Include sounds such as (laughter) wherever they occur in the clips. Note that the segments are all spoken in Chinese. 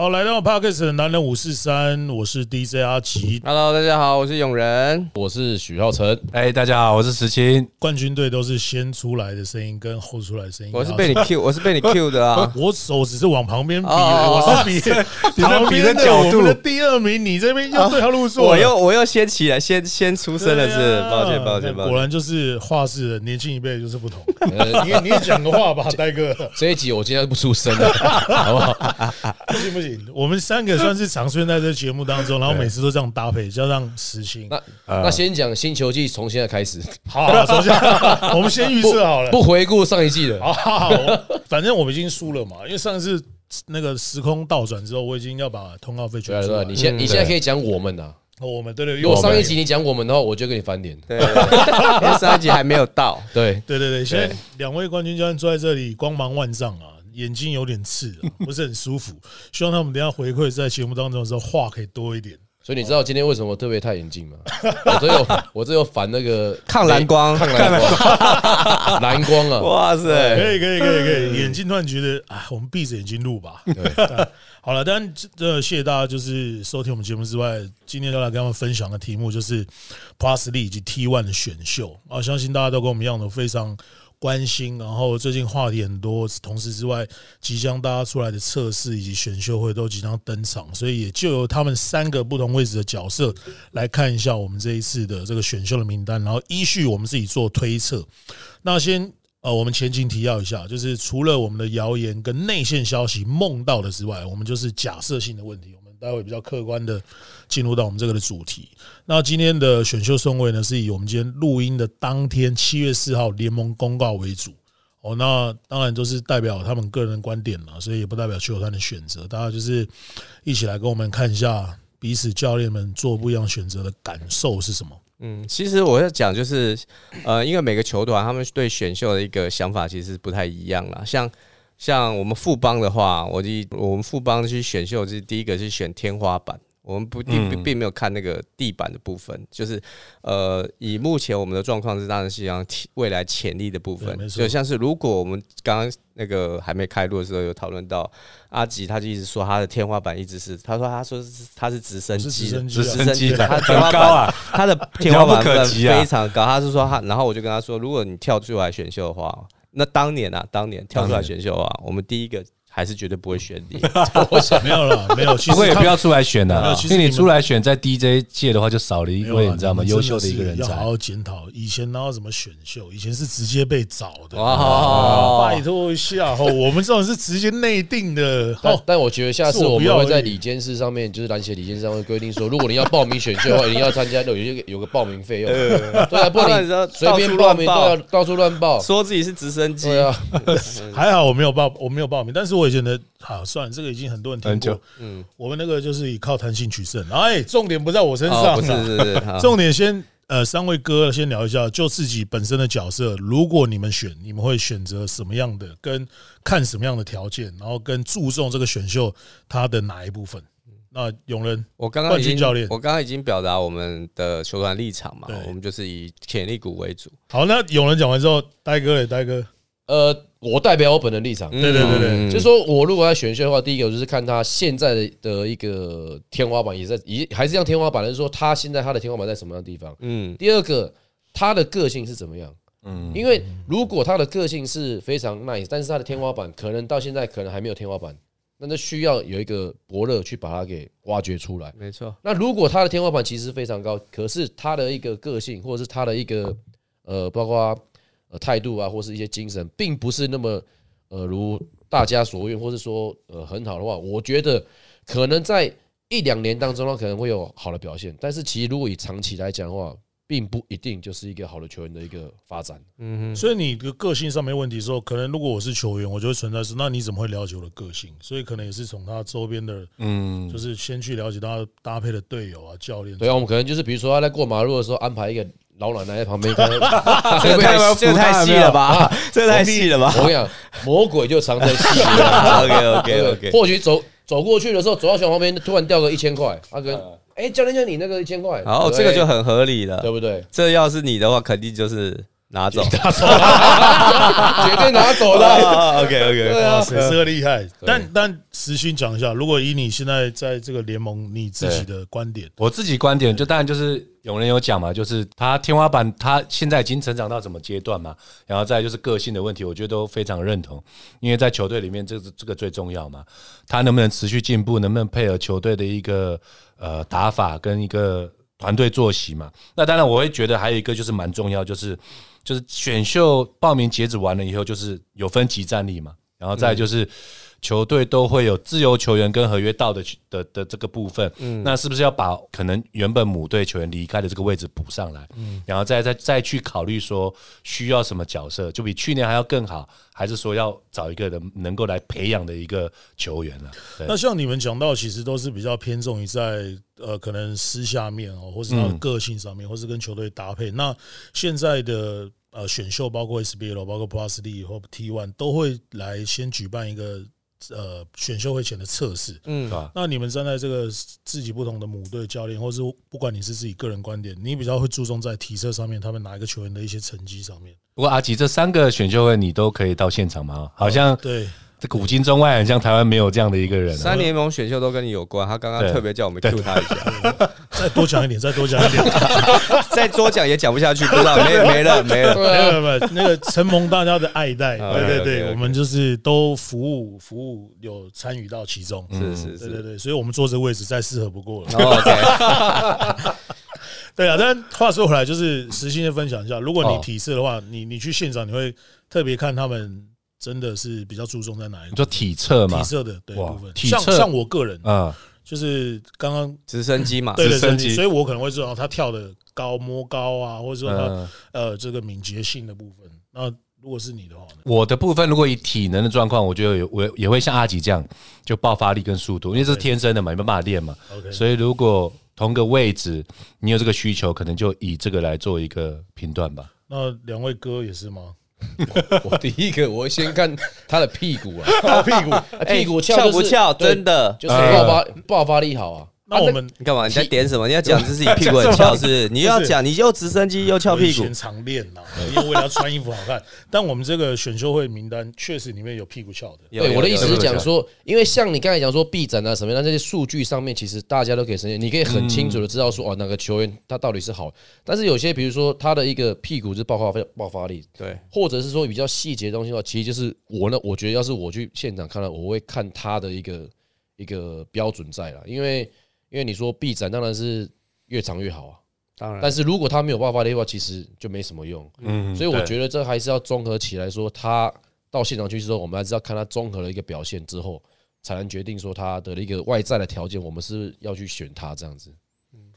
好，来到 Parkes 的男人五四三，我是 DJ 阿奇。Hello，大家好，我是永仁。我是许浩成，哎，大家好，我是石青。冠军队都是先出来的声音跟后出来的声音。我是被你 Q，我是被你 Q 的啊。(laughs) 我手只是往旁边比，哦我是比你在比的旁边的角度我们的第二名，你这边又对号入座了。我又我又先起来，先先出声了，对是啊抱歉抱歉抱歉。果然就是话事的年轻一辈就是不同。呃，你你也讲个话吧，呆哥。这一集我今天不出声了，好不好？不行不行，我们三个算是常出现在这节目当中，然后每次都这样搭配，加上实心。那那先讲新球季从现在开始，(laughs) 好，好首先 (laughs) 我们先预设好了。不回顾上一季的。(laughs) 好好好，反正我们已经输了嘛，因为上次那个时空倒转之后，我已经要把通告费出来。你现你现在可以讲我们呐，哦我们对对，如果我上一集你讲我们的话，我就跟你翻脸。对，因为上一集还没有到。对，对对对，现在两位冠军教练坐在这里，光芒万丈啊，眼睛有点刺啊，(laughs) 不是很舒服。希望他们等下回馈在节目当中的时候话可以多一点。所以你知道今天为什么我特别戴眼镜吗？(laughs) 我这有我这有反那个抗蓝光抗蓝光，(laughs) 蓝光啊！哇塞可，以可以可以可以，眼睛突然觉得啊，我们闭着眼睛录吧。好了，但这谢谢大家，就是收听我们节目之外，今天要来跟他们分享的题目就是 Plus 力以及 T One 的选秀啊，相信大家都跟我们一样的非常关心。然后最近话题很多，同时之外，即将大家出来的测试以及选秀会都即将登场，所以也就由他们三个不同位置的角色来看一下我们这一次的这个选秀的名单，然后依序我们自己做推测。那先呃，我们前情提要一下，就是除了我们的谣言跟内线消息梦到的之外，我们就是假设性的问题。待会比较客观的进入到我们这个的主题。那今天的选秀顺位呢，是以我们今天录音的当天七月四号联盟公告为主。哦，那当然都是代表他们个人观点了，所以也不代表球团的选择。大家就是一起来跟我们看一下彼此教练们做不一样选择的感受是什么。嗯，其实我要讲就是，呃，因为每个球团他们对选秀的一个想法其实不太一样啦。像像我们富邦的话，我就我们富邦去选秀，就是第一个是选天花板。我们不并并并没有看那个地板的部分，就是呃，以目前我们的状况是当然是想未来潜力的部分。就像是如果我们刚刚那个还没开录的时候有讨论到阿吉，他就一直说他的天花板一直是，他说他说是他是直升机，直升机啊，直他天花很高啊，他的天花板非常高。他是说他，然后我就跟他说，如果你跳出来选秀的话，那当年啊，当年跳出来选秀啊，我们第一个还是绝对不会选你。(laughs) 我想没有了，没有。其不实他过也不要出来选没有了，其实你们因为你出来选在 DJ 界的话，就少了一没有啊位你知道吗？们优秀的一个人才。要好好检讨。以前哪有什么选秀？以前是直接被找的。哇拜托一下哦，我们这种是直接内定的哦。但但我觉得下次我我们会在里监事上面，就是篮协里监事上面规定说，如果你要报名选秀的话，一定要参加有一个有个报名费用。对啊，不然你随便报名都要到处乱报。说自己是直升机对，啊，还好我没有报，我没有报名，但是我以前的好算了，这个已经很多人听过。嗯，我们那个就是以靠弹性取胜。哎，重点不在我身哦，上不是啊，是是，(laughs) 重点先呃，三位哥先聊一下，就自己本身的角色，如果你们选，你们会选择什么样的，跟看什么样的条件，然后跟注重这个选秀它的哪一部分？那永仁我刚刚已经教练我刚刚已经表达我们的球团立场嘛对，我们就是以潜力股为主。好，那永仁讲完之后，呆哥嘞，呆哥，呃，我代表我本人立场，对对对对嗯就是说我如果要选秀的话，第一个我就是看他现在的的一个天花板也在，也还是像天花板，就是说他现在他的天花板在什么样的地方。嗯，第二个，他的个性是怎么样？嗯，因为如果他的个性是非常 nice，但是他的天花板可能到现在可能还没有天花板，那就需要有一个伯乐去把它给挖掘出来。没错，那如果他的天花板其实非常高，可是他的一个个性或者是他的一个呃，包括呃态度啊，或是一些精神，并不是那么呃如大家所愿，或是说呃很好的话，我觉得可能在一两年当中，他可能会有好的表现。但是其实如果以长期来讲的话，并不一定就是一个好的球员的一个发展。嗯哼，所以你的个性上没问题的时候，可能如果我是球员，我就会存在是，那你怎么会了解我的个性？所以可能也是从他周边的，嗯就是先去了解他搭配的队友啊、教练。对啊，我们可能就是比如说他在过马路的时候安排一个老奶奶在旁边看，(laughs) 这个太这个太细了吧？这个太细了吧我跟你讲，魔鬼就藏在细节里。？OK OK OK，或许走走过去的时候，走到小旁边，突然掉个一千块，他跟哎教练教你那个一千块，好，对这个就很合理了对。不对？这要是你的话，肯定就是拿走。拿走 (laughs) 绝对拿走的。OK OK，哇塞，这个厉害。但但实心讲一下，如果以你现在在这个联盟你自己的观点，我自己观点就当然就是有人有讲嘛，就是他天花板，他现在已经成长到什么阶段嘛，然后再就是个性的问题，我觉得都非常认同，因为在球队里面这个这个最重要嘛，他能不能持续进步，能不能配合球队的一个呃打法跟一个团队作息嘛。那当然我会觉得还有一个就是蛮重要，就是就是选秀报名截止完了以后，就是有分级战力嘛，然后再就是。球队都会有自由球员跟合约到的的的这个部分，嗯。那是不是要把可能原本母队球员离开的这个位置补上来，嗯。然后再再再去考虑说需要什么角色，就比去年还要更好，还是说要找一个人能够来培养的一个球员呢？对。那像你们讲到，其实都是比较偏重于在呃可能私下面哦，或是他的个性上面，或是跟球队搭配。那现在的呃选秀，包括 SBL、包括 Plus D 或 T One 都会来先举办一个呃选秀会前的测试。嗯？那你们站在这个自己不同的母队教练，或是不管你是自己个人观点，你比较会注重在体测上面，他们哪一个球员的一些成绩上面？不过阿吉这三个选秀会你都可以到现场吗？好像对，这古今中外，很像台湾没有这样的一个人、啊。三联盟选秀都跟你有关，他刚刚特别叫我们 Q 他一下，(laughs) 再多讲一点，再多讲一点。(laughs) 再多讲也讲不下去，不知道没没了没了。对 (laughs) 没有啊，没有，那个承蒙大家的爱戴，啊对对对我们就是都服务服务有参与到其中，是是是对对对，所以我们坐这个位置再适合不过了。哦，OK，对啊，但话说回来，就是实心的分享一下，如果你哦体测的话，你你去现场，你会特别看他们真的是比较注重在哪一个你说体测嘛体？测的对部分，体测像像我个人啊，就是刚刚直升机嘛，对直升机所以我可能会知道他跳的高摸高啊，或者说他嗯呃这个敏捷性的部分。那如果是你的话呢？我的部分，如果以体能的状况，我觉得有我也会像阿吉这样，就爆发力跟速度，因为这是天生的嘛，你没办法练嘛。OK 所以如果同个位置你有这个需求，可能就以这个来做一个评断吧。那两位哥也是吗？(laughs) 我第一个我先看他的屁股啊，(laughs) 屁股。(laughs) 屁股翘不翘？真的。就是爆发爆发力好啊。那我们你干嘛？你在点什么？你要讲自己屁股很翘，是不是？(laughs) 你要讲，你又直升机又翘屁股常练呐，因为为了要穿衣服好看。但我们这个选秀会名单确实里面有屁股翘的。对，我的意思是讲说，因为像你刚才讲说臂展啊什么的，那这些数据上面，其实大家都可以呈现，你可以很清楚的知道说，哦，哪个球员他到底是好。但是有些，比如说他的一个屁股是爆发爆发力，对，或者是说比较细节的东西的话，其实就是我呢，我觉得要是我去现场看了，我会看他的一个一个标准在了，因为因为你说臂展当然是越长越好啊，当然但是如果他没有爆发力的话，其实就没什么用。嗯所以我觉得这还是要综合起来说，他到现场去之后，我们还是要看他综合的一个表现之后，才能决定说他的一个外在的条件，我们是要去选他这样子。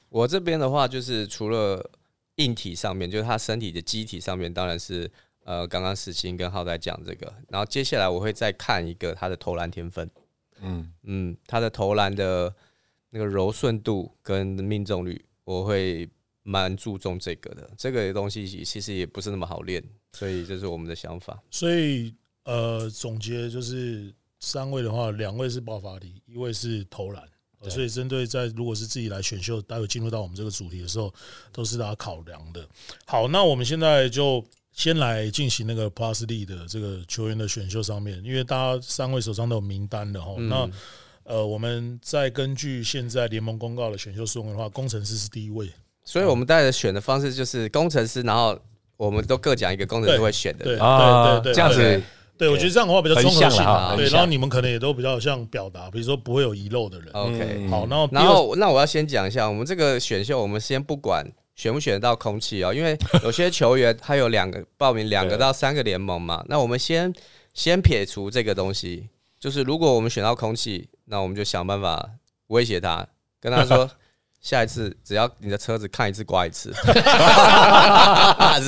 我这边的话，就是除了硬体上面，就是他身体的机体上面，当然是呃，刚刚石鑫跟浩在讲这个，然后接下来我会再看一个他的投篮天分，嗯，嗯，他的投篮的那个柔顺度跟命中率，我会蛮注重这个的。这个东西其实也不是那么好练，所以这是我们的想法。所以呃，总结就是三位的话，两位是爆发力，一位是投篮。呃所以针对在如果是自己来选秀，待会进入到我们这个主题的时候，都是大家考量的。好，那我们现在就先来进行那个 Plus D 的这个球员的选秀上面，因为大家三位手上都有名单的哈。嗯那呃，我们再根据现在联盟公告的选秀顺位的话，工程师是第一位，所以我们带着选的方式就是工程师，然后我们都各讲一个工程师会选的。对啊，对对对这样子对，我觉得这样的话比较综合性横向啦啊。对，哈然后你们可能也都比较像表达，比如说不会有遗漏的人。OK，、嗯。好，然后然后那我要先讲一下，我们这个选秀，我们先不管选不选得到空气哦，因为有些球员他有两个报名两个到三个联盟嘛，那我们先先撇除这个东西，就是如果我们选到空气，那我们就想办法威胁他，跟他说。下一次只要你的车子看一次刮一次，(laughs) 是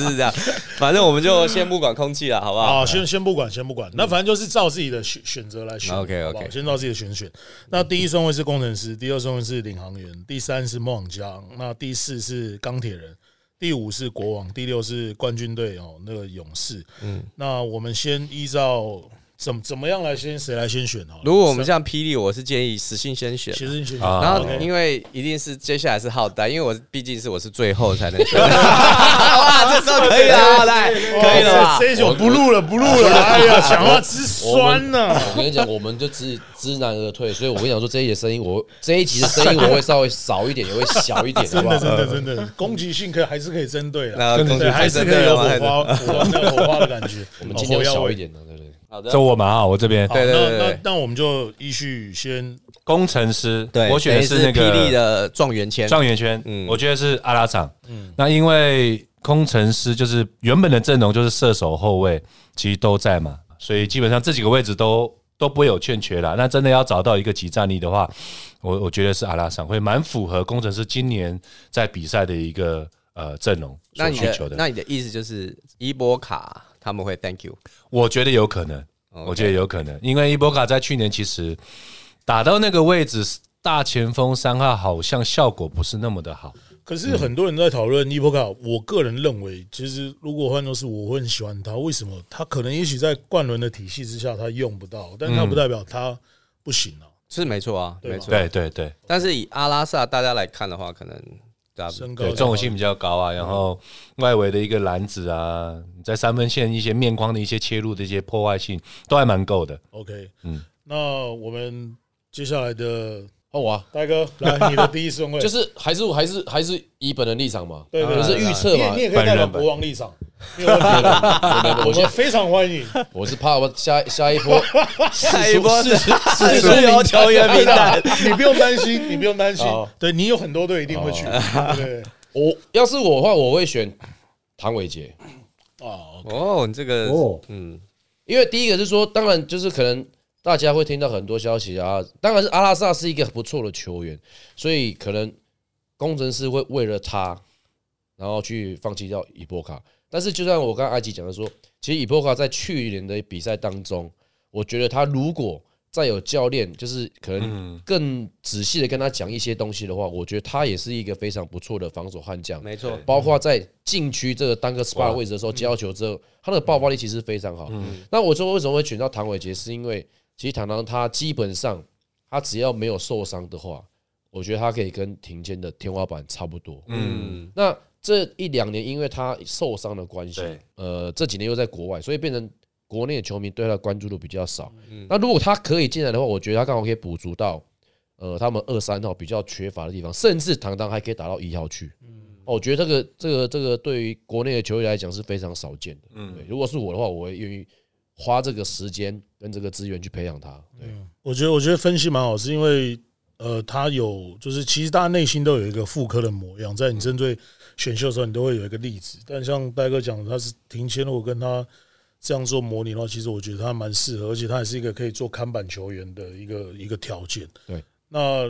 不是这样？反正我们就先不管空气了，好不好？啊，先先不管，先不管，那反正就是照自己的选选择来选。不好先照自己的选选。那第一顺位是工程师，第二顺位是领航员，第三是梦想家，那第四是钢铁人，第五是国王，第六是冠军队哦，那个勇士。嗯，那我们先依照怎怎么样来先谁来先选哦？如果我们像霹雳，我是建议实性先选，其实先选，啊然后因为一定是接下来是浩代，因为我毕竟是我是最后才能选。(laughs) 哇，这时候可以了，浩代可以了吧？这一首不录了，不录了。哎呀，讲话之酸呢！我跟你讲，我们就知知难而退，所以我跟你讲说，这一集的声音，我这一集的声音我会稍微少一点，也会小一点，好真的？真的，真的，攻击性可还是可以针对的，对，那攻击还是可以有火花，火花的感觉。我们尽量哦小一。点的，对不对？好的这，我嘛啊，我这边好，对对对那对那那我们就依序先工程师，对，我选的是那个霹雳的状元签。状元圈，嗯我觉得是阿拉场。那因为工程师就是原本的阵容就是射手、后卫，其实都在嘛，所以基本上这几个位置都都不会有欠缺啦。那真的要找到一个集战力的话，我我觉得是阿拉场会蛮符合工程师今年在比赛的一个呃阵容那你所需求的。的那你的意思就是伊波卡他们会 thank you，我觉得有可能我觉得有可能，因为伊波卡在去年其实打到那个位置，大前锋三号好像效果不是那么的好。可是很多人在讨论伊波卡，我个人认为，其实如果换作是我，会很喜欢他。为什么？他可能也许在冠伦的体系之下，他用不到，但他不代表他不行啊。是没错啊，对吧没错。对对对但是以阿拉萨大家来看的话，可能身高对，重心比较高啊，然后外围的一个篮子啊，在三分线一些面框的一些切入的一些破坏性都还蛮够的。OK，嗯。那我们接下来的换我啊，大哥来，你的第一顺位。(laughs) 就是还是还是还是以本人立场嘛，对对就是预测嘛。你也你。也可以代表国王立场，没有问题的。我我先们非常欢迎。我是怕我下下一波 (laughs) 下一波是是自由球员名单，你不用担心，你不用担心好。对你有很多队一定会去。我要是我的话，我会选唐伟杰，对啊，哦，你这个哦嗯，因为第一个是说，当然就是可能大家会听到很多消息啊，当然是阿拉萨是一个不错的球员，所以可能工程师会为了他，然后去放弃掉伊波卡。但是就像我刚刚埃及讲的说，其实伊波卡在去年的比赛当中，我觉得他如果再有教练，就是可能更仔细的跟他讲一些东西的话，我觉得他也是一个非常不错的防守悍将。没错，包括在禁区这个单个 SPA 的位置的时候接到球之后，他的爆发力其实非常好。那我说为什么会选到唐伟杰，是因为其实唐唐他基本上他只要没有受伤的话，我觉得他可以跟庭坚的天花板差不多。嗯，那这一两年因为他受伤的关系，呃，这几年又在国外，所以变成国内的球迷对他的关注度比较少。那如果他可以进来的话，我觉得他刚好可以补足到呃他们二三号比较缺乏的地方，甚至堂堂还可以打到一号去。哦我觉得这个这个这个对于国内的球员来讲是非常少见的。嗯，对，如果是我的话，我会愿意花这个时间跟这个资源去培养他。对，我觉得我觉得分析蛮好，是因为呃，他有就是其实大家内心都有一个妇科的模样，在你针对选秀的时候，你都会有一个例子。但像戴哥讲的，他是停签，如果跟他这样做模拟的话，其实我觉得他蛮适合，而且他也是一个可以做看板球员的一个一个条件。对，那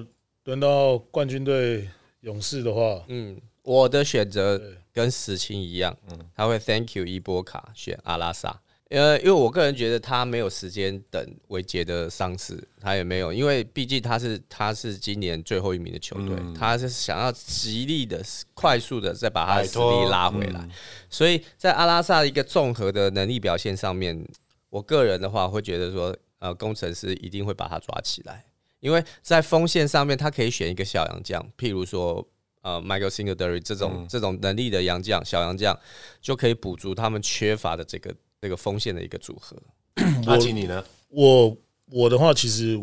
轮到冠军队勇士的话，嗯，我的选择跟石青一样，他会 Thank you 伊波卡选阿拉萨。呃，因为我个人觉得他没有时间等维杰的伤势，他也没有，因为毕竟他是他是今年最后一名的球队，他是想要极力的、快速的再把他的实力拉回来，所以在阿拉萨一个综合的能力表现上面，我个人的话会觉得说，呃，工程师一定会把他抓起来，因为在锋线上面他可以选一个小洋将，譬如说。呃，Michael Singletary 这种、这种能力的洋将、小洋将，就可以补足他们缺乏的这个这个锋线的一个组合。(clears throat) 阿吉你呢？我我的话，其实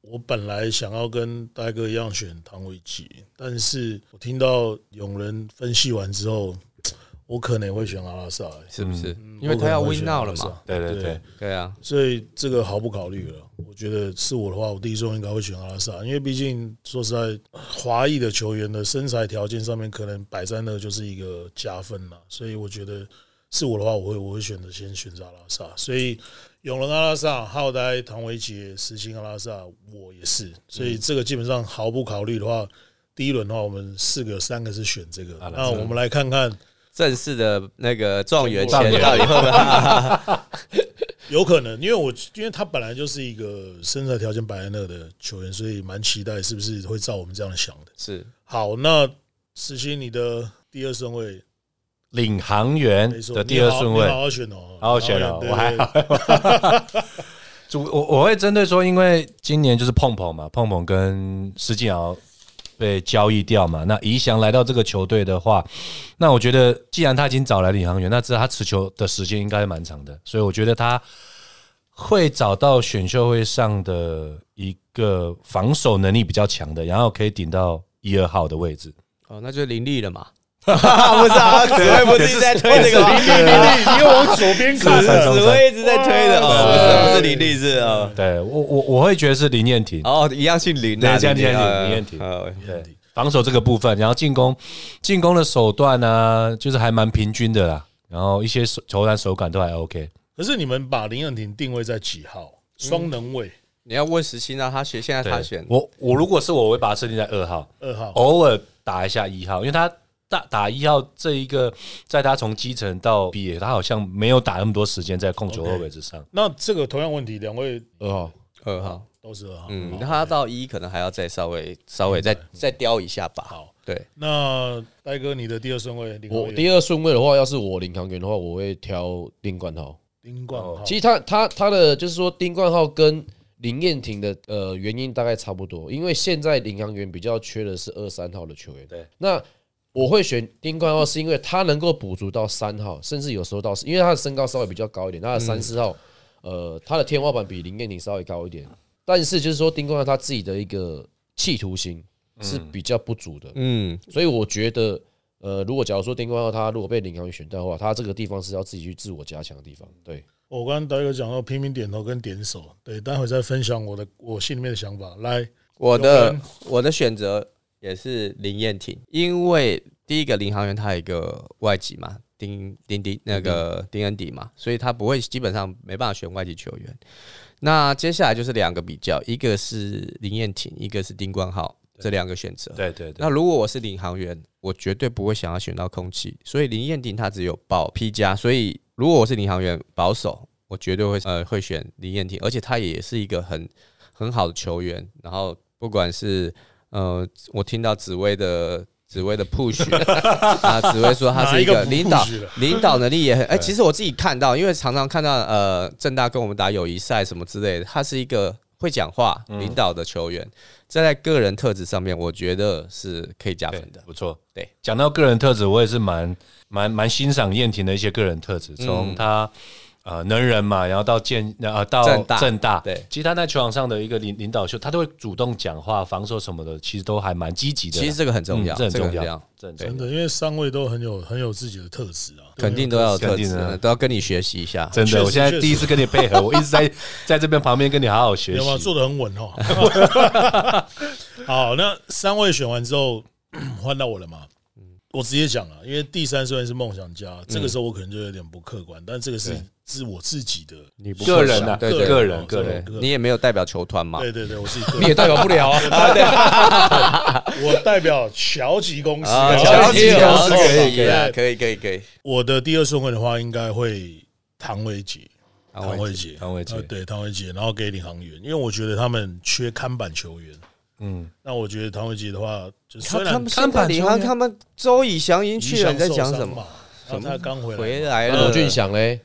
我本来想要跟戴哥一样选唐维吉，但是我听到有人分析完之后，我可能也会选阿拉萨、欸是不是？因为他要 win now 了嘛。。对对对对，啊，所以这个毫不考虑了。我觉得是我的话，我第一顺位应该会选阿拉萨，因为毕竟说实在，华裔的球员的身材条件上面可能摆在那就是一个加分了。所以我觉得是我的话，我会我会选择先选择阿拉萨。所以永仁阿拉萨、浩呆、唐维杰、石青阿拉萨，我也是。所以这个基本上毫不考虑的话，第一轮的话，我们四个三个是选这个。那我们来看看。正式的那个状元签到底会不会？(laughs) 有可能，因为我因为他本来就是一个身材条件摆在那的球员，所以蛮期待是不是会照我们这样想的。是好，那石鑫，你的第二顺位领航员，的第二顺位你好，好好选哦，好好选哦对我还对对 (laughs) 主我我会针对说，因为今年就是碰碰嘛，碰碰跟施晋尧被交易掉嘛，那宜翔来到这个球队的话，那我觉得既然他已经找来领航员，那知道他持球的时间应该蛮长的，所以我觉得他会找到选秀会上的一个防守能力比较强的，然后可以顶到一二号的位置。哦，那就林立了嘛。(laughs) 不是啊，紫薇不是一直在推这个吗？你你你往左边看，紫薇一直在推的哦，不是不是林立是哦。对我我我会觉得是林彦廷，哦，一样姓林啊，对这样这样啊林彦廷呃对防守这个部分，然后进攻进攻的手段呢，就是还蛮平均的啦，然后一些手投篮手感都还 OK。可是你们把林彦廷定位在几号？双能位你要问石鑫啊，他选现在他选我我如果是我，我会把它设定在二号，二号，偶尔打一下一号，因为他打打一号这一个，在他从基层到毕业，他好像没有打那么多时间在控球后位置上。那这个同样问题，两位二号，二号，都是二号。嗯，那他到一可能还要再稍微稍微再再雕一下吧。好，对，那呆哥你的第二顺位，我第二顺位的话，要是我领航员的话，我会挑丁冠浩。丁冠浩，其实他他他的就是说丁冠浩跟林彦廷的呃原因大概差不多，因为现在领航员比较缺的是二三号的球员。对，那我会选丁冠浩是因为他能够补足到三号，甚至有时候到四，因为他的身高稍微比较高一点，他的三四号，呃，他的天花板比林彦廷稍微高一点，但是就是说丁冠浩他自己的一个企图心是比较不足的，嗯，所以我觉得。呃，如果假如说丁冠浩他如果被林航员选到的话，他这个地方是要自己去自我加强的地方。对，我刚刚呆哥讲到拼命点头跟点手，对，待会再分享我的我心里面的想法。来，我的我的选择也是林彦廷，因为第一个领航员他有一个外籍嘛，丁丁丁那个丁恩迪嘛，所以他不会基本上没办法选外籍球员。那接下来就是两个比较，一个是林彦廷，一个是丁冠浩，这两个选择。对对对，那如果我是领航员，我绝对不会想要选到空气，所以林彦廷他只有保 P 加，所以如果我是领航员保守，我绝对会呃会选林彦廷，而且他也是一个很很好的球员。然后不管是呃，我听到紫薇的紫薇的 push (laughs) 啊，紫薇说他是一个领导领导能力也很哎、其实我自己看到，因为常常看到呃正大跟我们打友谊赛什么之类的，他是一个会讲话、领导的球员，这在个人特质上面，我觉得是可以加分的。不错。对，讲到个人特质，我也是蛮蛮蛮欣赏燕婷的一些个人特质，从他。呃，能人嘛，然后到建呃到正大正大，对。其实他在球场上的一个领领导秀，他都会主动讲话、防守什么的，其实都还蛮积极的。啦。其实这个很重要，嗯这很重要。这个很重要，这很重要。真的，因为三位都很有很有自己的特质啊，肯定都要有特质肯定的，都要跟你学习一下。真的，实我现在第一次跟你配合，我一直在 (laughs) 在这边旁边跟你好好学有没有习。做的很稳哦？(laughs) 好，那三位选完之后，(clears throat) 换到我了嘛？我直接讲了，因为第三虽然是梦想家，这个时候我可能就有点不客观，但这个是是我自己的你不个人啊对对个人哦个人你也没有代表球团嘛？对对对，我是一个 (laughs) 你也代表不了啊。(laughs) 我代表乔吉公司，啊，乔吉吉公司可以可以可以可以。我的第二顺位的话，应该会唐维杰，唐唐维杰，唐维杰呃对唐维杰，然后给领航员，因为我觉得他们缺看板球员。嗯，那我觉得唐维杰的话，就虽然他他们现在领航，他们周以翔已经去了，你在讲什么？？他刚回来，回来了，罗俊祥嘞，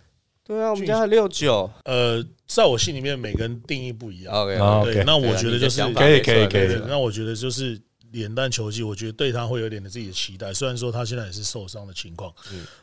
对啊，我们家六九。呃，在我心里面，每个人定义不一样。OK，哦对 OK，那我觉得就是可以可以可以那我觉得就是脸蛋球技，我觉得对他会有点的自己的期待。虽然说他现在也是受伤的情况，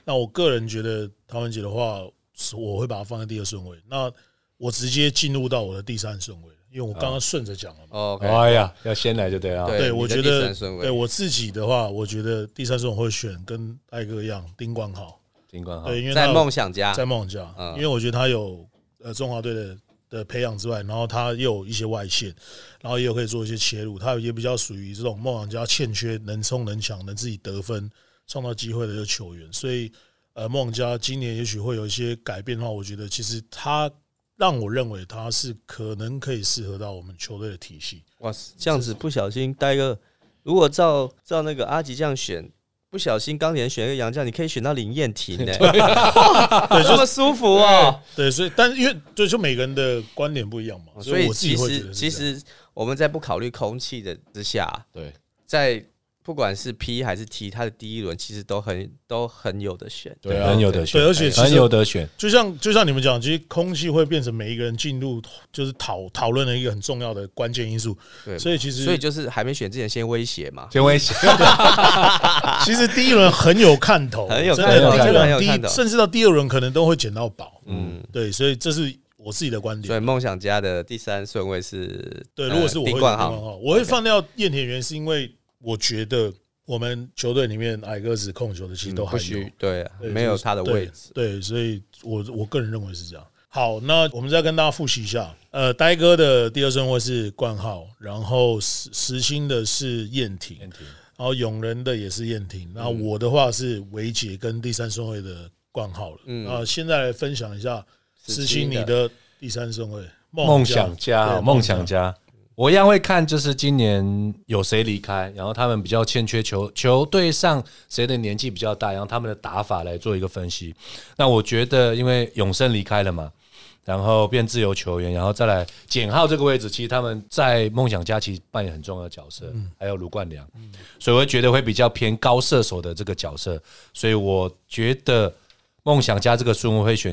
那我个人觉得陶文杰的话，是我会把他放在第二顺位。那我直接进入到我的第三顺位，因为我刚刚顺着讲了嘛。OK，哎呀，要先来就对了。对，我觉得三顺位对我自己的话，我觉得第三顺位我会选跟艾哥一样丁冠浩。对，，因为他在梦想家在梦想家，嗯因为我觉得他有呃中华队的的培养之外，然后他又有一些外线，然后也有可以做一些切入，他也比较属于这种梦想家欠缺能冲能抢能自己得分创造机会的一个球员，所以呃梦想家今年也许会有一些改变的话，我觉得其实他让我认为他是可能可以适合到我们球队的体系。哇塞，这样子不小心带个，如果照照那个阿吉这样选，不小心刚连选一个杨绛，你可以选到林彦廷呢，(laughs) 对，这么舒服哦。对，所以但是因为对就每个人的观点不一样嘛，所以我自己其会觉得是实其这样实我们在不考虑空气的之下，对，在不管是 P 还是 T，他的第一轮其实都很都很有的选。对啊很有的选，对而且很有的选。就像就像你们讲，其实空气会变成每一个人进入就是讨讨论的一个很重要的关键因素。对，所以其实所以就是还没选之前先威胁嘛。先威胁，其实第一轮很有看头，(laughs) 很有看头真的很有看头甚至到第二轮可能都会捡到宝。嗯，对，所以这是我自己的观点。所以梦想家的第三顺位是对，呃如果是我会丁冠浩，选丁冠浩，我会放掉燕田园，是因为我觉得我们球队里面矮个子控球的其实都还有对，对没有他的位置。对。对，所以我我个人认为是这样。好，那我们再跟大家复习一下，呃，呆哥的第二顺位是冠浩，然后实实心的是燕婷，然后永仁的也是燕婷，然后我的话是维杰跟第三顺位的冠浩了。嗯啊，现在来分享一下实实心你的第三顺位，梦想家，梦想家。我一样会看，就是今年有谁离开，然后他们比较欠缺球球队上谁的年纪比较大，然后他们的打法来做一个分析。那我觉得，因为永生离开了嘛，然后变自由球员，然后再来简浩这个位置，其实他们在梦想家其实扮演很重要的角色，还有卢冠良，所以我会觉得会比较偏高射手的这个角色，所以我觉得梦想家这个顺位会选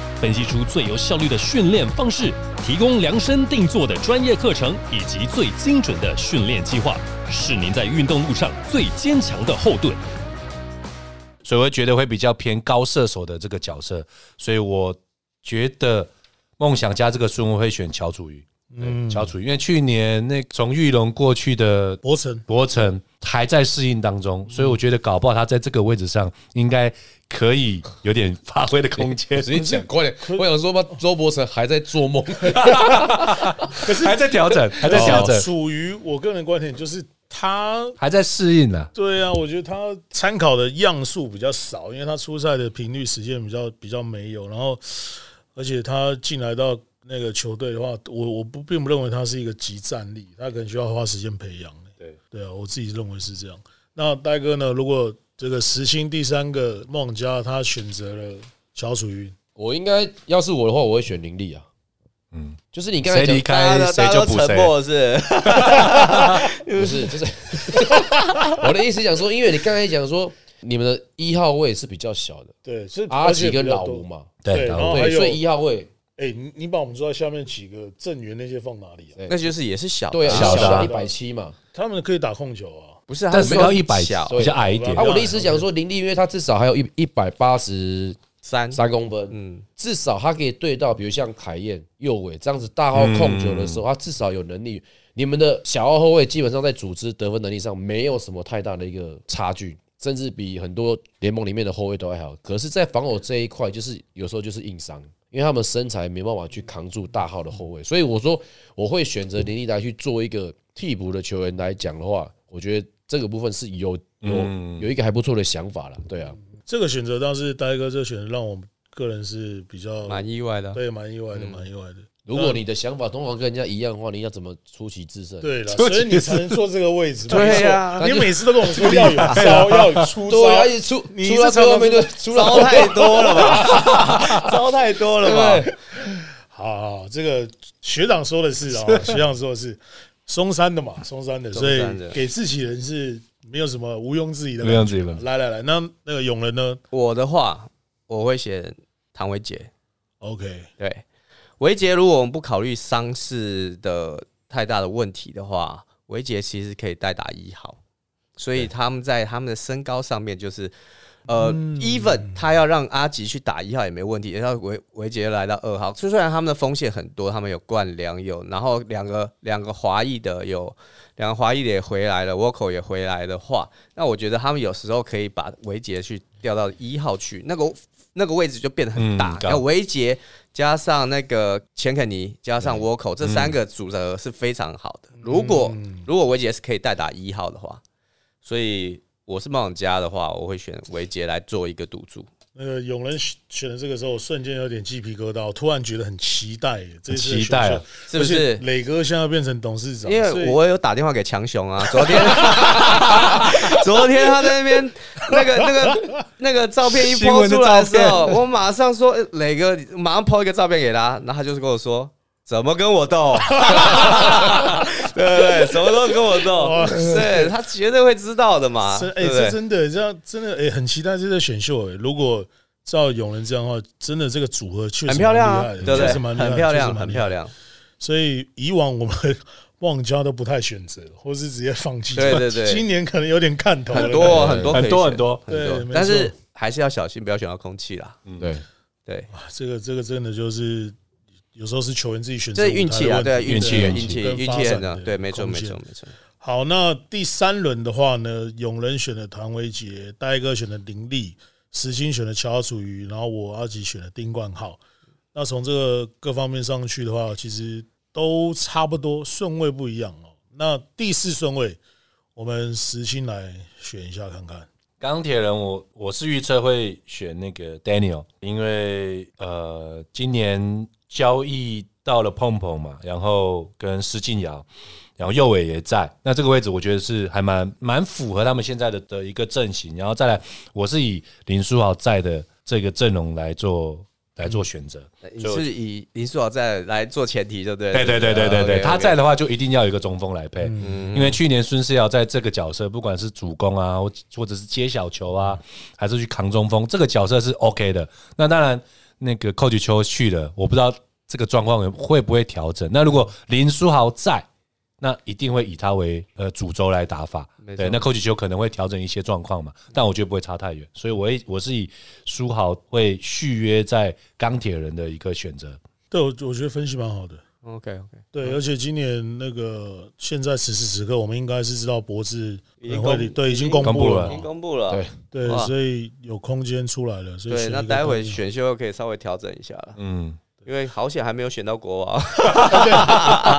分析出最有效率的训练方式，提供量身定做的专业课程以及最精准的训练计划，是您在运动路上最坚强的后盾。所以我觉得会比较偏高射手的这个角色，所以我觉得梦想家这个顺位会选乔楚瑜，嗯，乔楚，因为去年那从玉龙过去的博城博城还在适应当中，所以我觉得搞不好他在这个位置上应该可以有点发挥的空间，(laughs) 直接讲快点！我想说吧，周伯成还在做梦，(laughs) 可是还在调整，(laughs) 还在调整，属于我个人观点，就是他还在适应呢。对啊，我觉得他参考的样数比较少，因为他出赛的频率时间比较比较没有，然后而且他进来到那个球队的话，我我不并不认为他是一个集战力，他可能需要花时间培养。对对啊，我自己认为是这样。那戴哥呢？如果这个实心第三个梦家，他选择了乔楚瑜，我应该要是我的话，我会选林立啊。嗯，就是你刚才离开大谁就补谁。是，(laughs) 不是，就是我的意思讲说，因为你刚才讲说你们的一号位是比较小的，对，是阿奇跟老吴吴。嘛，对，对，所以一号位哎，你你把我们坐在下面几个正员那些放哪里啊？那就是也是小的，对啊，小的啊一百七嘛。他们可以打控球啊。不是，但是要一百小比较矮一点啊，。我的意思讲说林立，因为他至少还有一一百八十三，三公分，嗯，至少他可以对到，比如像凯燕、右伟这样子大号控球的时候，他至少有能力。你们的小号后卫基本上在组织得分能力上没有什么太大的一个差距，甚至比很多联盟里面的后卫都还好。可是，在防守这一块，就是有时候就是硬伤，因为他们身材没办法去扛住大号的后卫。所以我说我会选择林立达去做一个替补的球员来讲的话，我觉得这个部分是有有有一个还不错的想法了。对啊，这个选择倒是呆哥这个选择让我个人是比较蛮意外的。对蛮意外嗯的，蛮意外的。如果你的想法通常跟人家一样的话，你要怎么出奇制胜？对了，所以你才能坐这个位置。对啊你每次都跟我们说要有招，要有出对啊，招，一出你出到这常常最后面就出到招太 (laughs) 多了吧？招太多了吧？好好，这个学长说的是啊，(laughs) 学长说的是松山的嘛，松山的，所以给自己人是没有什么毋庸置疑的，毋庸置疑的。来来来，那那个永仁呢我的话，我会选唐维杰。？OK，对，维杰如果我们不考虑伤势的太大的问题的话，维杰其实可以代打一号，所以他们在他们的身高上面就是。呃、e v e n 他要让阿吉去打一号也没问题，然后维维杰来到二号，虽虽然他们的风险很多，他们有冠良有，然后两个两个华裔的有两个华裔的也回来了 w o o 也回来的话，那我觉得他们有时候可以把维杰去调到一号去，那个那个位置就变得很大嗯，然后维杰加上那个钱肯尼加上沃口这三个组合是非常好的。如果如果维杰是可以代打一号的话，所以我是冒险家的话，我会选维杰来做一个赌注。那个永仁选选的这个时候，瞬间有点鸡皮疙瘩，我突然觉得很期待这次期待是不是？而且磊哥现在变成董事长，因为我有打电话给强雄啊，昨天。(laughs) 昨天他在那边那个那个那个照片一新 po 闻的出来的时候，我马上说欸磊哥，马上 po 一个照片给他，然后他就是跟我说。怎么跟我斗？(laughs) 对不对？什么都跟我斗，对他绝对会知道的嘛，是哎，真的这样真的哎，很期待这个选秀哎。如果照永仁这样的话，真的这个组合确实很漂亮对不对？很漂亮，很漂亮。所以以往我们 (laughs) 旺家都不太选择，或是直接放弃。对对对今年可能有点看头，很多很多很多很多对很多，但是错还是要小心，不要选到空气啦。对，对，哇这个这个真的就是有时候是球员自己选择这是运气啊，对运气运运气运气很重，对，没错，没错，没错。好，那第三轮的话呢，永仁选的唐维杰，戴哥选的林立，石青选的乔楚瑜，然后我阿吉选的丁冠浩。那从这个各方面上去的话，其实都差不多，顺位不一样哦。那第四顺位，我们石青来选一下看看。钢铁人我，我是预测会选那个 Daniel，因为呃，今年交易到了碰碰嘛，然后跟施晋尧，然后右伟也在，那这个位置我觉得是还蛮蛮符合他们现在的的一个阵型，然后再来，我是以林书豪在的这个阵容来做来做选择。你是以林书豪在来做前提，对不对？对对对对对对，他在的话就一定要有一个中锋来配，嗯因为去年孙思尧在这个角色，不管是主攻啊，或或者是接小球啊，还是去扛中锋，这个角色是 OK 的。那当然，那个寇举秋去了，我不知道这个状况会不会调整。那如果林书豪在，那一定会以他为呃主轴来打法。没错对，那寇举秋可能会调整一些状况嘛，但我觉得不会差太远，所以我会我是以书豪会续约在钢铁人的一个选择。对我我觉得分析蛮好的。OK OK，对，而且今年那个现在此时此刻，我们应该是知道博智已经公会对已经公公布了。已经公布了。对。对，所以有空间出来了。所以那待会选秀又可以稍微调整一下了，嗯，因为好险还没有选到国王，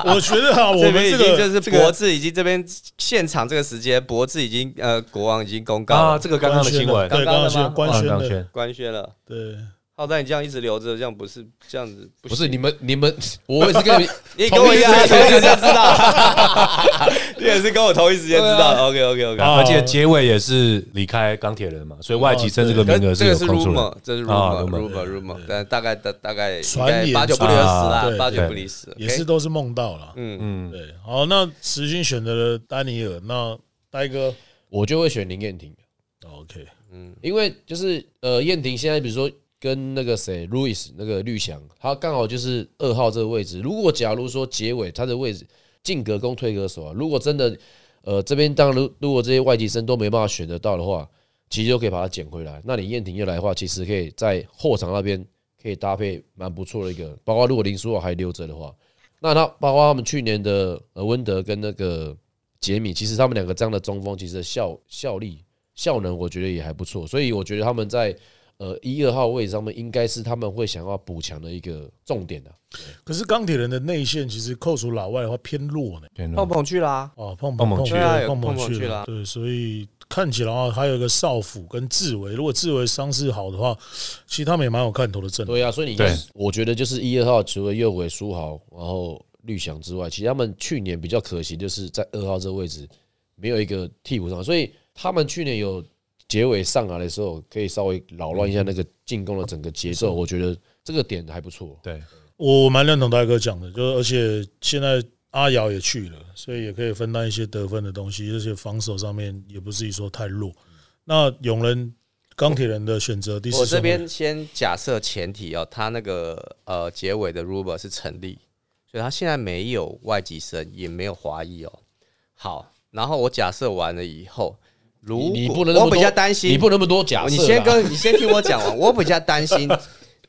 我觉得啊，我们这个已经就是博智已经这边现场这个时间，博智已经呃国王已经公告啊，了这个刚刚的新闻，对，刚刚的官宣。官宣了。对，浩丹，你这样一直留着，这样不是这样子不行不是你们你们，(laughs) 我也是跟你 (laughs) 你跟我一样，同一时间同一时间知道，(laughs) 你也是跟我同一时间知道。OK OK OK，啊而且结尾也是离开钢铁人嘛，所以外籍生这个名额这个是有空出来。这是啊 rumor rumor rumor rumor，但大概大大概应传言八九不离十啊啦，八九不离十。也是都是梦到了。嗯，嗯，对，好，那石鑫选择了丹尼尔，那呆哥？我就会选林彦廷，，OK，嗯。因为就是呃，燕婷现在比如说跟那个谁，Louis 那个绿翔，他刚好就是二号这个位置。如果假如说结尾他的位置进格攻退格守啊，如果真的呃这边当如如果这些外籍生都没办法选得到的话，其实就可以把它捡回来。那你燕婷又来的话，其实可以在后场那边可以搭配蛮不错的一个，包括如果林书豪还留着的话，那他包括他们去年的呃温德跟那个杰米，其实他们两个这样的中锋，其实效效力效能我觉得也还不错，所以我觉得他们在呃一二号位置上面应该是他们会想要补强的一个重点的、啊。可是钢铁人的内线其实扣除老外的话偏弱呢。偏碰碰去啦，哦，碰碰碰去碰去。了，对啊有碰碰去碰碰去了了，对，所以看起来啊，还有一个少辅跟志伟，如果志伟伤势好的话，其实他们也蛮有看头的阵容。对啊，所以你看，我觉得就是一二号除了右尾苏豪，然后绿翔之外，其实他们去年比较可惜，就是在二号这个位置没有一个替补上，所以他们去年有结尾上来的时候，可以稍微扰乱一下那个进攻的整个节奏，我觉得这个点还不错。对，我蛮认同大哥讲的，就是而且现在阿瑶也去了，所以也可以分担一些得分的东西，而且防守上面也不至于说太弱。那永仁钢铁人的选择第四我这边先假设前提哦，他那个呃结尾的 Ruber 是成立，所以他现在没有外籍生，也没有华裔哦。好，然后我假设完了以后，如果你不能那么我比较担心，你不能那么多假设。你先跟你先听我讲完，我比较担心。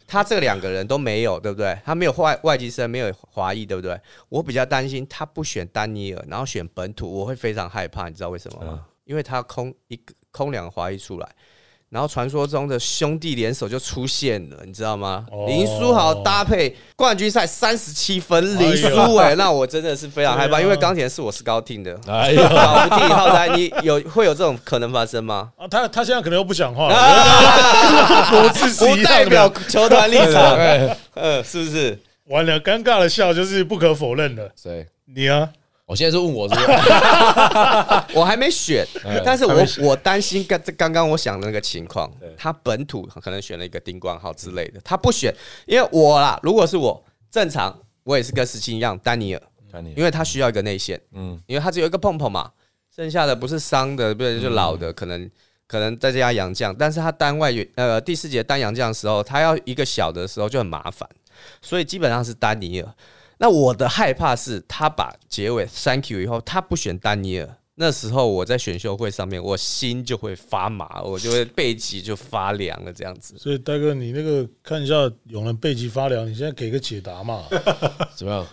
他这两个人都没有，对不对？他没有外外籍生，没有华裔，对不对？我比较担心他不选丹尼尔，然后选本土，我会非常害怕。你知道为什么吗？因为他空一个空两个华裔出来，然后传说中的兄弟联手就出现了，你知道吗？哦林书豪搭配冠军赛三十七分，林书伟，(laughs) 那我真的是非常害怕，因为钢铁人是我是高听的，哎呀，搞不定浩呆，你有会有这种可能发生吗？啊，他他现在可能又不讲话了，(laughs) 脖子是不代表。球团立场，哎，呃，(laughs) 是不是？完了，尴尬的笑就是不可否认的。谁？你啊，我现在是问我是不是？(laughs) 我还没选，但是我我担心刚刚刚我想的那个情况，他本土可能选了一个丁冠浩之类的，他不选，因为我啦，如果是我正常，我也是跟石青一样，丹尼尔，看你因为他需要一个内线，嗯，因为他只有一个碰碰嘛，剩下的不是伤的，不是就老的，可能可能再加洋将，但是他单外援呃第四节单洋将的时候，他要一个小的时候就很麻烦，所以基本上是丹尼尔。那我的害怕是他把结尾 thank you 以后，他不选丹尼尔。那时候我在选秀会上面，我心就会发麻，我就会背脊就发凉了，这样子。所以大哥，你那个看一下有人背脊发凉，你现在给个解答嘛？怎么样？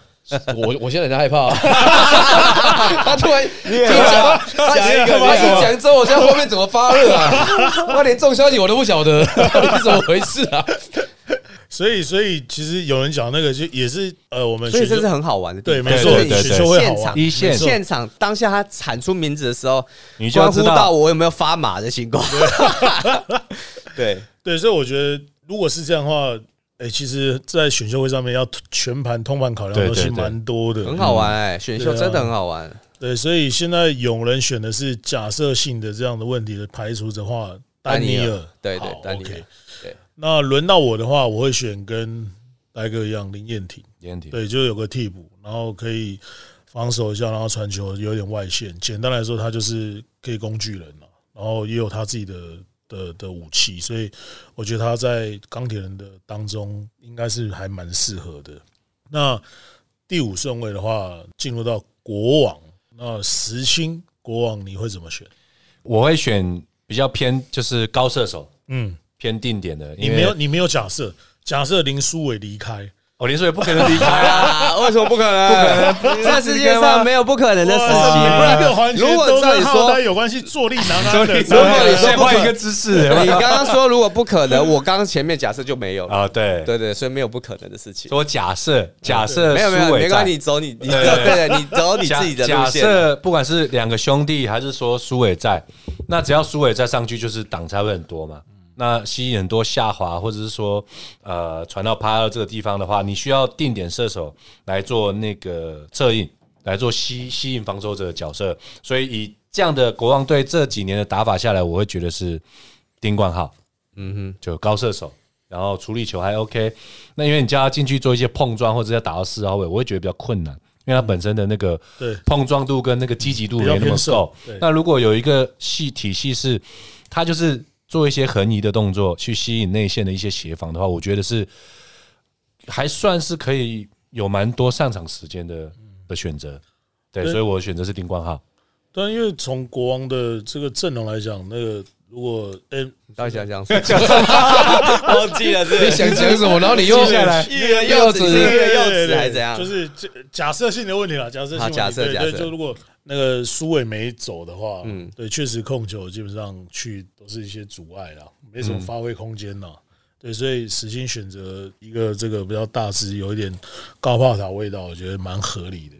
我我现在很害怕、他突然听讲讲一个他一讲之后，我现在后面怎么发热啊？(laughs) 我连这种消息我都不晓得，(laughs) 到底是怎么回事啊？所以，所以其实有人讲那个，就也是呃，我们所以这是很好玩的地对，方。没错，选秀会好玩现场。一线现场当下他喊出名字的时候，你就知道到我有没有发麻的情况。(laughs) 对，对，所以我觉得如果是这样的话，哎，其实，在选秀会上面要全盘通盘考量的东西对对对蛮多的，很好玩哎、选秀真的很好玩。对，所以现在有人选的是假设性的这样的问题的排除的话，丹尼尔，对对好丹尼尔 OK 对那轮到我的话，我会选跟戴哥一样林彦廷，彦廷，对，就有个替补，然后可以防守一下，然后传球有点外线。简单来说，他就是可以工具人了，然后也有他自己的的的武器，所以我觉得他在钢铁人的当中应该是还蛮适合的。那第五顺位的话，进入到国王，那石青国王你会怎么选？我会选比较偏就是高射手，嗯，偏定点的，你没有你没有假设，假设林书伟离开，哦，林书伟不可能离开啊，啊，(laughs) 为什么不可能？不可能，这世界上没有不可能的事情。不然如果都跟浩照你说，有关系，坐立难安的。(laughs) 如果你说换一个姿势你刚刚说如果不可能，我刚刚前面假设就没有了。啊，(laughs) 对，对对，所以没有不可能的事情。我假设假设没有没有，苏伟在没关系，你走你你对对你走你自己的假路线。设不管是两个兄弟，还是说苏伟在，那只要苏伟在上去，就是挡拆会很多嘛。那吸引很多下滑，或者是说呃传到趴到这个地方的话，你需要定点射手来做那个策应，来做吸吸引防守者的角色。所以以这样的国王队这几年的打法下来，我会觉得是丁冠浩，嗯哼，就高射手，然后处理球还 OK。那因为你叫他进去做一些碰撞，或者要打到四号位，我会觉得比较困难，因为他本身的那个对碰撞度跟那个积极度没那么够。那如果有一个系体系是，他就是做一些横移的动作去吸引内线的一些协防的话，我觉得是还算是可以有蛮多上场时间的的选择。对，所以我的选择是丁冠浩。但因为从国王的这个阵容来讲，那个如果哎，你到底想讲 (laughs) 什么？忘记了，你想讲什么？然后你又 (laughs) 接下来欲言又止，是欲言又止还是怎样？就是这假设性的问题了，假设假设假设就如果那个苏伟没走的话，对，确实控球基本上去都是一些阻碍啦，没什么发挥空间啦。对，所以实心选择一个这个比较大只有一点高炮塔味道，我觉得蛮合理的。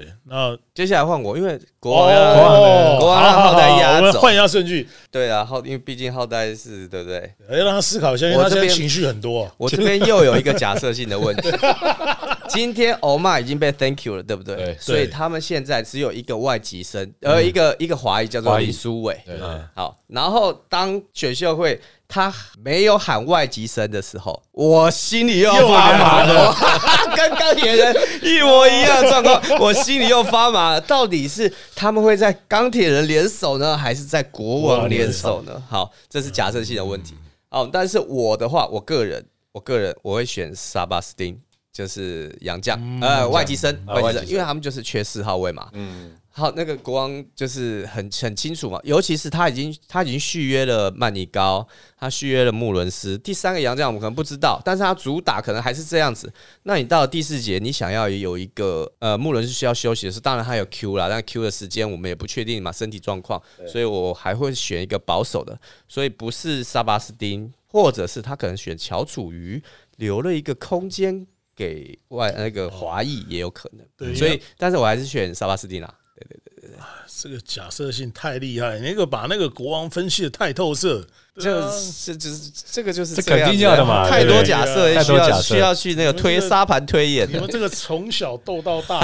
对，那接下来换我，因为国王要哦，国王让好好浩呆好压走换一下顺序，对啊，浩因为毕竟浩代是对不对？哎，让他思考一下，因为我这边他现在情绪很多啊。我这边又有一个假设性的问题。(laughs) 今天欧玛已经被 Thank you 了，对不对？对所以他们现在只有一个外籍生，呃，一个一个华裔叫做李书伟。对嗯，好，然后当选秀会他没有喊外籍生的时候，我心里又要发麻了，跟钢铁人一模一样的状况，(laughs) 我心里又发麻了。到底是他们会在钢铁人联手呢，还是在国王联手呢？好，这是假设性的问题。哦，但是我的话，我个人，我个人我会选萨巴斯汀。就是洋将，呃，外籍生，外籍生因为他们就是缺四号位嘛。嗯，好，那个国王就是很很清楚嘛，尤其是他已经他已经续约了曼尼高，他续约了穆伦斯，第三个洋将我们可能不知道，但是他主打可能还是这样子。那你到了第四节，你想要有一个呃穆伦是需要休息的是，当然他有 Q 啦，但 Q 的时间我们也不确定嘛，身体状况，所以我还会选一个保守的，所以不是萨巴斯丁，或者是他可能选乔楚瑜，留了一个空间给外那个华裔也有可能。对所以但是我还是选萨巴斯丁啦。对对对。这个假设性太厉害，那个把那个国王分析的太透彻，这啊这这就是这个就是这肯定要的嘛太多假设，需要需要去那个推沙盘推演。你们。这个从小斗到大，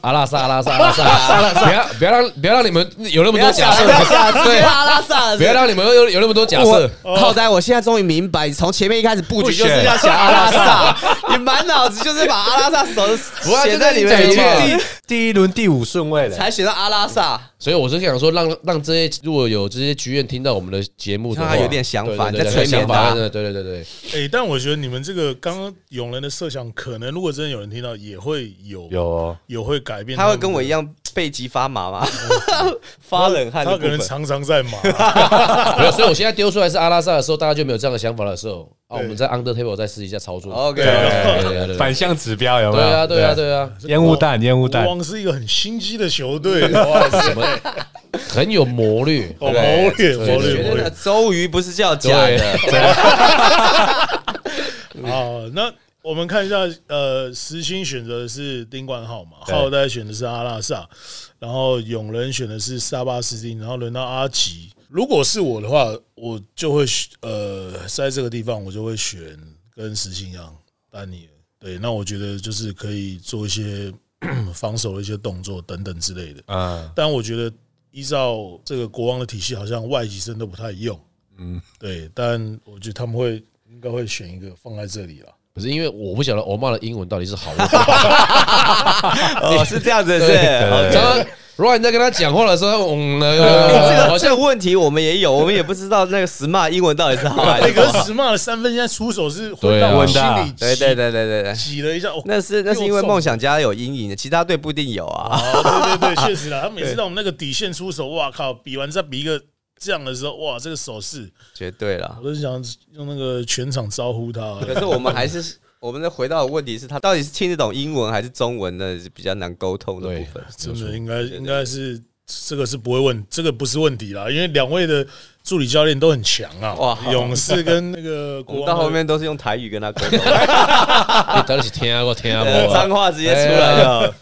阿拉萨阿拉萨阿拉萨。阿拉萨，(laughs) 不要不要让不要让你们有那么多假设，对。阿拉萨不要让你们有有那么多假设。我好歹我现在终于明白，从前面一开始布局就是要想阿拉萨，你满脑子就是把阿拉萨手啊写在里面，就在你讲里面第一轮第五顺位的，才写到阿拉萨。所以我是想说让，让这些如果有这些剧院听到我们的节目他有点想法对对对你在催眠想法他对对对对。对，哎，但我觉得你们这个刚刚永人的设想，可能如果真的有人听到，也会有有哦。有会改变，他会跟我一。样背脊发麻吗？(laughs) 发冷汗。他可能常常在麻，(laughs) 所以我现在丢出来是阿拉萨的时候，大家就没有这样的想法的时候啊，我们在 under table 再试一下操作。OK，反向指标有没有？对啊对啊对。啊，烟雾弹，烟雾弹。国，王是一个很心机的球队，哇，什么？很有谋略，哦，谋略，谋对略，谋略。周瑜不是叫假的，(laughs) 好，那我们看一下，呃，实心选择的是丁冠浩嘛，对浩代选的是阿拉萨，然后永仁选的是沙巴斯汀，然后轮到阿吉。如果是我的话，我就会选呃，在这个地方我就会选跟实心一样丹尼尔。对，那我觉得就是可以做一些防守的一些动作等等之类的。啊，但我觉得依照这个国王的体系，好像外籍生都不太用。嗯，对，但我觉得他们会应该会选一个放在这里了。不是因为我不晓得欧曼的英文到底是好还是不好。(laughs) 哦，是这样子，是。对好刚刚 Ryan 在跟他讲话的时候，嗯，(laughs) 这呃个这个问题我们也有，我们也不知道那个 smart 英文到底是好还那个是不好。smart 的三分现在出手是会对啊让我心里对对对对对对，挤了一下。哦那是那是因为梦想家有阴影的，其他队不一定有啊。哦，对对对，(laughs) 确实啦，他每次到我们那个底线出手，哇靠，比完再比一个这样的时候，哇，这个手势，绝对了我。都想用那个全场招呼他。可是我们还是我们的回到的问题是，他到底是听得懂英文还是中文的？是比较难沟通的部分。真的应该应该是这个是不会问，这个不是问题啦，因为两位的助理教练都很强啊，哇哇，勇士跟那个 (laughs) 我国王到后面都是用台语跟他沟通，(laughs) 你到底是听过听过脏话直接出来了。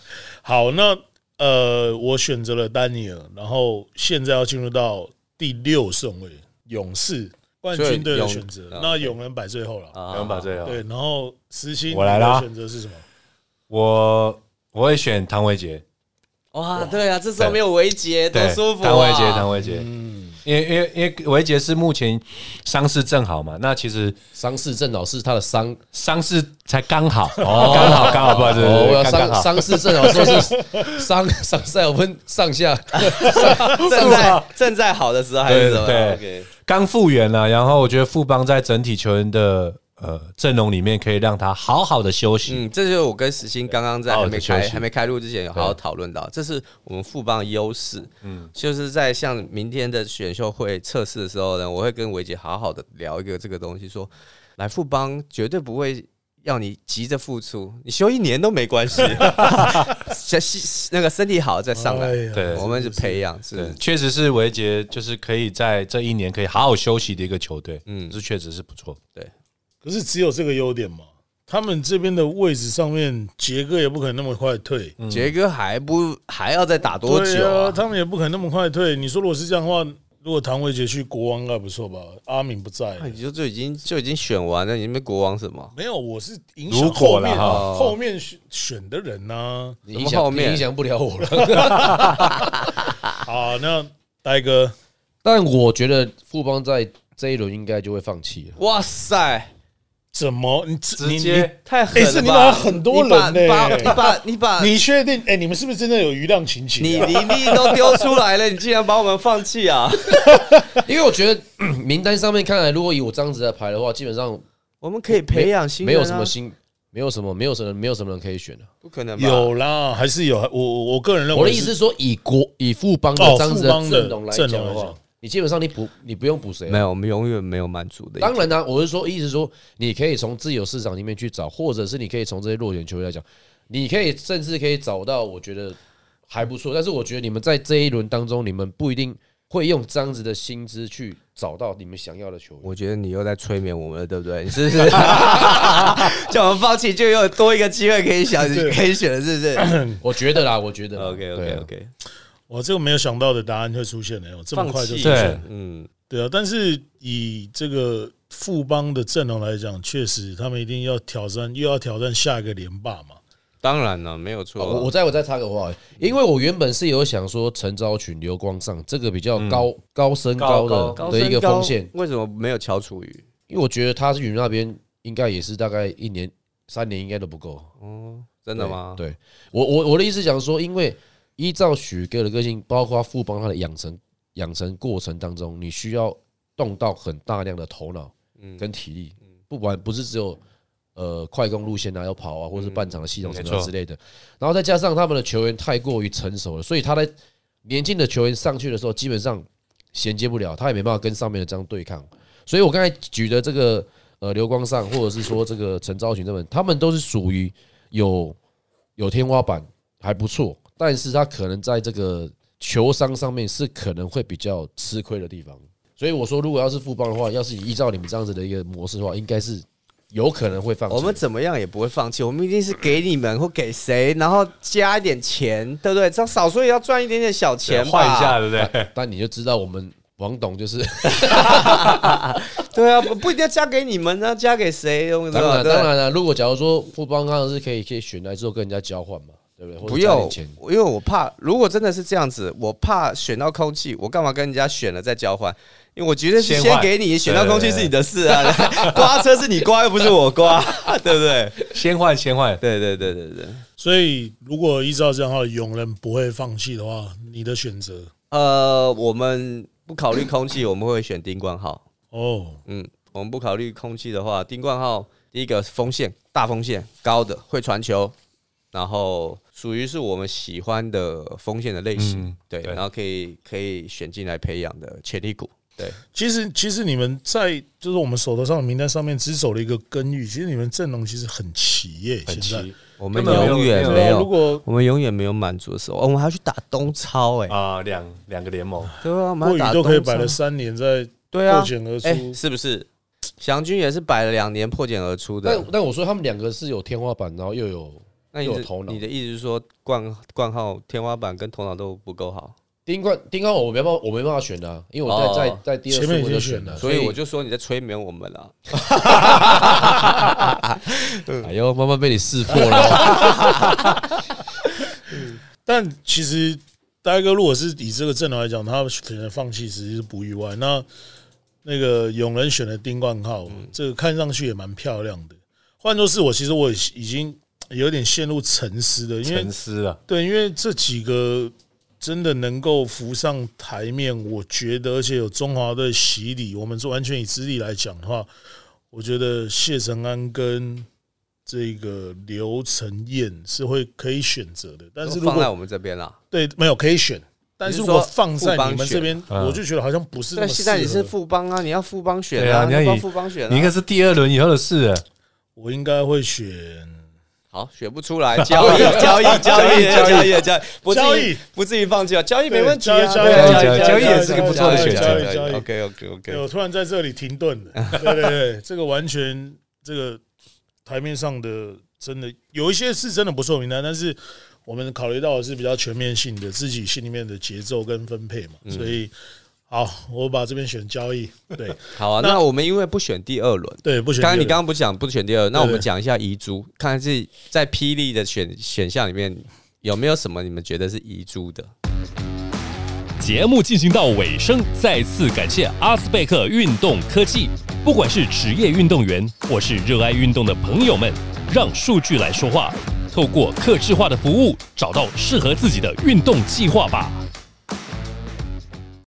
好，那呃，我选择了丹尼尔，然后现在要进入到第六顺位，勇士冠军队的选择那勇人摆最后了。勇人摆最后。对，然后实心我来啦你的选择是什么？我我会选唐维杰，哇，对啊，这时候没有维杰，多对，舒服啊！唐维杰，唐维杰，嗯，因为因为因为维杰是目前伤势正好嘛，那其实伤势正好是他的伤伤势才刚好，哦，刚好刚好，不好意思，哦，我要刚刚好，伤伤势正好说是伤伤赛我分上下，(laughs) 正在正在好的时候还是什么？对刚复原了，然后我觉得富邦在整体球员的呃阵容里面可以让他好好的休息，嗯，这就是我跟石鑫刚刚在还没开还没开录之前有好好讨论到，这是我们富邦的优势。嗯，就是在像明天的选秀会测试的时候呢，我会跟维杰好好的聊一个这个东西，说来富邦绝对不会。要你急着付出，你休一年都没关系，(laughs) 身那个身体好再上来，哎对。我们是培养，是，确实是维杰就是可以在这一年可以好好休息的一个球队，嗯。嗯，这确实是不错。可是只有这个优点嘛。他们这边的位置上面，杰哥也不可能那么快退，杰哥还不还要再打多久对啊？啊？他们也不可能那么快退。你说如果是这样的话，如果唐维杰去国王应该不错吧？阿敏不在，你就就已经就已经选完了，你们国王什么？没有，我是影响如后面后面选选的人呢、你影响后面影响不了我了。(laughs) 好，那呆哥，但我觉得富邦在这一轮应该就会放弃了。哇塞！怎么你你直接太狠了吧！哎是你把很多人呢你把你把你把你 (laughs) 你确定？哎、你们是不是真的有余量情节、啊？你离力都丢出来了，你竟然把我们放弃啊！(laughs) 因为我觉得嗯 (clears throat) 名单上面看来，如果以我这样子的牌的话，基本上我们可以培养新没有什么新，没有什么，没有什么，没有什么人可以选的。不可能吧？有啦，还是有。我我我个人认为，我的意思是说，以国以富邦的哦这样子的阵容来讲的话阵容来讲，你基本上你补你不用补谁啊，没有，我们永远没有满足的。当然呢、我是说，意思说，你可以从自由市场里面去找，或者是你可以从这些弱点球员来讲，你可以甚至可以找到我觉得还不错。但是我觉得你们在这一轮当中，你们不一定会用这样子的薪资去找到你们想要的球员。我觉得你又在催眠我们了，对不对？你是不是叫我们放弃，就又有多一个机会可以想 (laughs) 可以选了，是不是 (laughs) (laughs) 我觉得啦，我觉得？OK OK 啊 OK，我这个没有想到的答案会出现的，有这么快就出对现。嗯，对啊，但是以这个富邦的阵容来讲，确实他们一定要挑战，又要挑战下一个连霸嘛。当然了，没有错。哦我我再我再插个话，因为我原本是有想说陈昭群、刘光上这个比较高、高身高的高的一个高锋线，为什么没有乔楚瑜？因为我觉得他去那边应该也是大概一年、三年应该都不够。哦，真的吗？对我我我的意思讲说，因为依照许哥的个性，包括富邦他的养成养成过程当中，你需要动到很大量的头脑跟体力，不管不是只有呃快攻路线啊要跑啊，或者是半场的系统什么之类的，然后再加上他们的球员太过于成熟了，所以他在年轻的球员上去的时候，基本上衔接不了，他也没办法跟上面的这样对抗。所以我刚才举的这个呃刘光上，或者是说这个陈昭群他们，他们都是属于有有天花板还不错，但是他可能在这个球商上面是可能会比较吃亏的地方。所以我说，如果要是富邦的话，要是依照你们这样子的一个模式的话，应该是有可能会放弃。我们怎么样也不会放弃，我们一定是给你们或给谁，然后加一点钱，对不对？这样少说也要赚一点点小钱吧，换一下，对不对？但你就知道我们王董就是 (laughs) (laughs) 对啊，不不一定要加给你们呢，加给谁？当然当然了。如果假如说富邦当然是可以可以选来之后跟人家交换嘛，对不对？不用因为我怕，如果真的是这样子，我怕选到空气，我干嘛跟人家选了再交换？因为我觉得是先给你，选到空气是你的事啊，(laughs) 刮车是你刮，又不是我刮，(laughs) 对不对？先换先换，对对对对对。所以如果依照这样的话，永人不会放弃的话，你的选择呃，我们不考虑空气，我们会选丁冠浩。哦，嗯，我们不考虑空气的话，丁冠浩第一个风线大风线高的会传球，然后属于是我们喜欢的风险的类型，嗯对，然后可以可以选进来培养的潜力股，对，其实其实你们在就是我们手头上的名单上面只走了一个根玉，其实你们阵容其实很齐耶，很现在。齐我们永远没有如，果我们永远没有满足的时候，哦我们还要去打东超、哎、啊，两两个联盟，对啊，我们都可以摆了三年，在对啊。破，茧而哎、出，是不是？祥军也是摆了两年破茧而出的。但，但我说他们两个是有天花板，然后又有那你的又有头脑你的意思是说冠冠号天花板跟头脑都不够好？丁冠丁冠，我没办法，我没办法选的啊，因为我在哦在在第二前面已顺位就经选了所以我就说你在催眠我们了。(laughs) 哎呦，慢慢被你识破了哦。(laughs) 但其实大哥如果是以这个阵容来讲，他选择放弃其实是不意外。那那个永仁选的丁冠浩，这个看上去也蛮漂亮的。换作是我，其实我已经有点陷入沉思的，因为沉思啊，对，因为这几个真的能够浮上台面，我觉得，而且有中华的洗礼，我们是完全以资历来讲的话，我觉得谢承安跟这个刘承彦是会可以选择的。但是如果放在我们这边啦。对没有可以选，但是如果放在你们这边，嗯我就觉得好像不是那对，么适现在你是合。富邦啊，你要富邦选啊，你要富邦选啊。你应该是第二轮以后的事了。我应该会选好选不出来，(laughs) 交易交易交易交易交易，不至于交易。不至于放弃啊，交易没问题啊，对交易交易也是个不错的选择。交易交易 OK OK 对，OK，我突然在这里停顿了。(laughs) 对对对，这个完全这个台面上的真的有一些是真的不错名单，但是我们考虑到的是比较全面性的自己心里面的节奏跟分配嘛，所以好，我把这边选交易。对 (laughs) 好啊，那那我们因为不选第二轮。对，不选刚刚你刚刚不讲不选第二，那我们讲一下遗珠，看是在霹雳的选选项里面有没有什么你们觉得是遗珠的？节目进行到尾声，再次感谢阿斯贝克运动科技。不管是职业运动员或是热爱运动的朋友们，让数据来说话，透过客制化的服务，找到适合自己的运动计划吧。